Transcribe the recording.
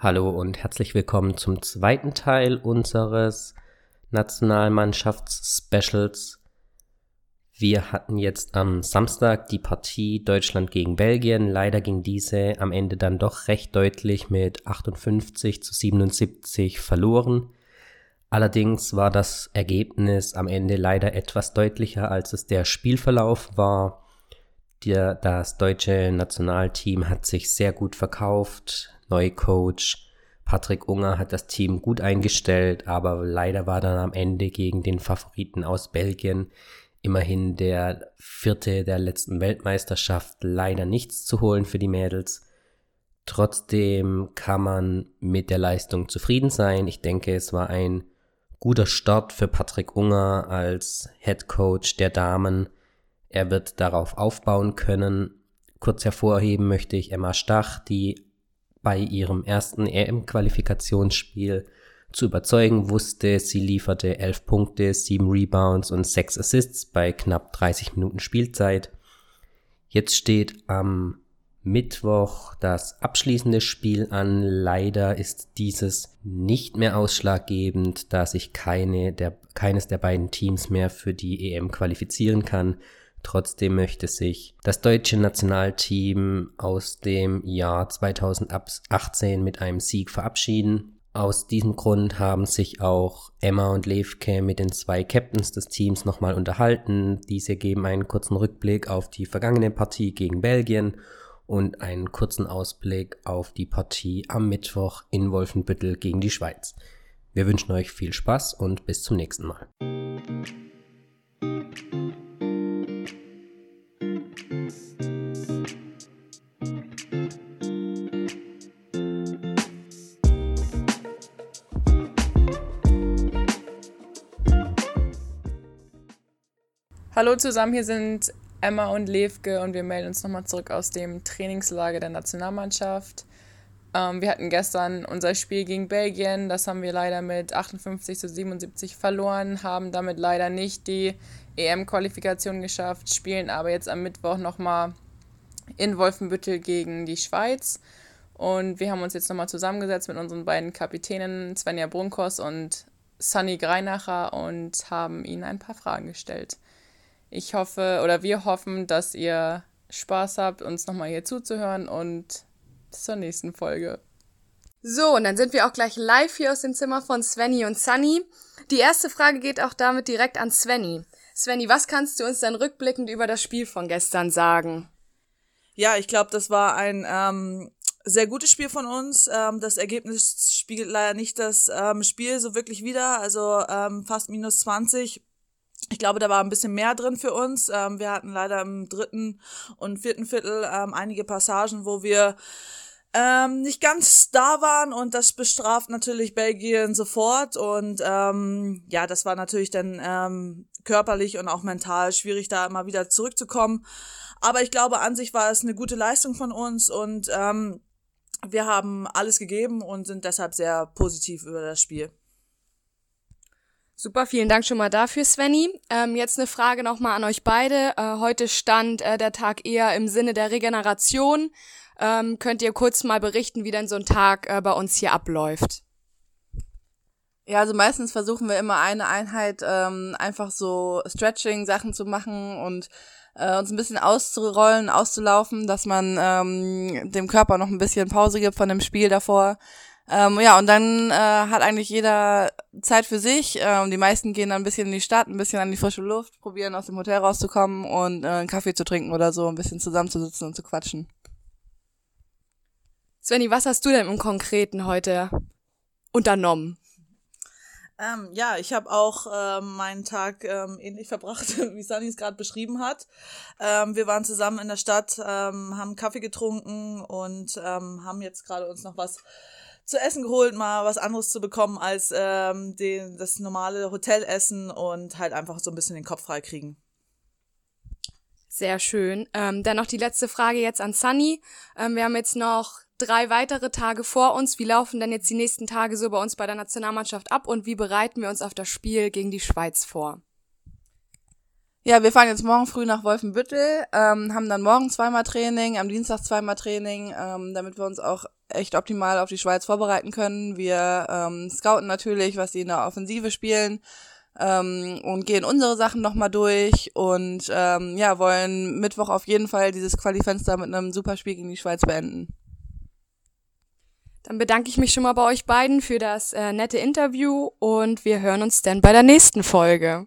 Hallo und herzlich willkommen zum zweiten Teil unseres Nationalmannschafts-Specials. Wir hatten jetzt am Samstag die Partie Deutschland gegen Belgien. Leider ging diese am Ende dann doch recht deutlich mit 58 zu 77 verloren. Allerdings war das Ergebnis am Ende leider etwas deutlicher, als es der Spielverlauf war. Das deutsche Nationalteam hat sich sehr gut verkauft, Neuer Coach Patrick Unger hat das Team gut eingestellt, aber leider war dann am Ende gegen den Favoriten aus Belgien immerhin der vierte der letzten Weltmeisterschaft leider nichts zu holen für die Mädels. Trotzdem kann man mit der Leistung zufrieden sein. Ich denke, es war ein guter Start für Patrick Unger als Head Coach der Damen. Er wird darauf aufbauen können. Kurz hervorheben möchte ich Emma Stach, die bei ihrem ersten EM-Qualifikationsspiel zu überzeugen wusste. Sie lieferte 11 Punkte, 7 Rebounds und 6 Assists bei knapp 30 Minuten Spielzeit. Jetzt steht am Mittwoch das abschließende Spiel an. Leider ist dieses nicht mehr ausschlaggebend, da sich keine der, keines der beiden Teams mehr für die EM qualifizieren kann. Trotzdem möchte sich das deutsche Nationalteam aus dem Jahr 2018 mit einem Sieg verabschieden. Aus diesem Grund haben sich auch Emma und Levke mit den zwei Captains des Teams nochmal unterhalten. Diese geben einen kurzen Rückblick auf die vergangene Partie gegen Belgien und einen kurzen Ausblick auf die Partie am Mittwoch in Wolfenbüttel gegen die Schweiz. Wir wünschen euch viel Spaß und bis zum nächsten Mal. Hallo zusammen, hier sind Emma und Levke und wir melden uns nochmal zurück aus dem Trainingslager der Nationalmannschaft. Ähm, wir hatten gestern unser Spiel gegen Belgien, das haben wir leider mit 58 zu 77 verloren, haben damit leider nicht die EM-Qualifikation geschafft, spielen aber jetzt am Mittwoch nochmal in Wolfenbüttel gegen die Schweiz. Und wir haben uns jetzt nochmal zusammengesetzt mit unseren beiden Kapitänen Svenja Brunkos und Sunny Greinacher und haben ihnen ein paar Fragen gestellt. Ich hoffe oder wir hoffen, dass ihr Spaß habt, uns nochmal hier zuzuhören und bis zur nächsten Folge. So, und dann sind wir auch gleich live hier aus dem Zimmer von Svenny und Sunny. Die erste Frage geht auch damit direkt an Svenny. Svenny, was kannst du uns dann rückblickend über das Spiel von gestern sagen? Ja, ich glaube, das war ein ähm, sehr gutes Spiel von uns. Ähm, das Ergebnis spiegelt leider nicht das ähm, Spiel so wirklich wider. Also ähm, fast minus 20 ich glaube, da war ein bisschen mehr drin für uns. Ähm, wir hatten leider im dritten und vierten Viertel ähm, einige Passagen, wo wir ähm, nicht ganz da waren und das bestraft natürlich Belgien sofort und ähm, ja, das war natürlich dann ähm, körperlich und auch mental schwierig, da immer wieder zurückzukommen. Aber ich glaube, an sich war es eine gute Leistung von uns und ähm, wir haben alles gegeben und sind deshalb sehr positiv über das Spiel. Super, vielen Dank schon mal dafür, Svenny. Ähm, jetzt eine Frage nochmal an euch beide. Äh, heute stand äh, der Tag eher im Sinne der Regeneration. Ähm, könnt ihr kurz mal berichten, wie denn so ein Tag äh, bei uns hier abläuft? Ja, also meistens versuchen wir immer eine Einheit ähm, einfach so Stretching-Sachen zu machen und äh, uns ein bisschen auszurollen, auszulaufen, dass man ähm, dem Körper noch ein bisschen Pause gibt von dem Spiel davor. Ähm, ja, und dann äh, hat eigentlich jeder Zeit für sich. Ähm, die meisten gehen dann ein bisschen in die Stadt, ein bisschen an die frische Luft, probieren aus dem Hotel rauszukommen und äh, einen Kaffee zu trinken oder so, ein bisschen zusammenzusitzen und zu quatschen. Svenny, was hast du denn im Konkreten heute unternommen? Ähm, ja, ich habe auch ähm, meinen Tag ähm, ähnlich verbracht, wie Sunny es gerade beschrieben hat. Ähm, wir waren zusammen in der Stadt, ähm, haben Kaffee getrunken und ähm, haben jetzt gerade uns noch was zu essen geholt, mal was anderes zu bekommen als ähm, den, das normale Hotelessen und halt einfach so ein bisschen den Kopf frei kriegen. Sehr schön. Ähm, dann noch die letzte Frage jetzt an Sunny. Ähm, wir haben jetzt noch drei weitere Tage vor uns. Wie laufen denn jetzt die nächsten Tage so bei uns bei der Nationalmannschaft ab und wie bereiten wir uns auf das Spiel gegen die Schweiz vor? Ja, wir fahren jetzt morgen früh nach Wolfenbüttel, ähm, haben dann morgen zweimal Training, am Dienstag zweimal Training, ähm, damit wir uns auch echt optimal auf die Schweiz vorbereiten können. Wir ähm, scouten natürlich, was sie in der Offensive spielen ähm, und gehen unsere Sachen nochmal durch und ähm, ja, wollen Mittwoch auf jeden Fall dieses Qualifenster mit einem super Spiel gegen die Schweiz beenden. Dann bedanke ich mich schon mal bei euch beiden für das äh, nette Interview und wir hören uns dann bei der nächsten Folge.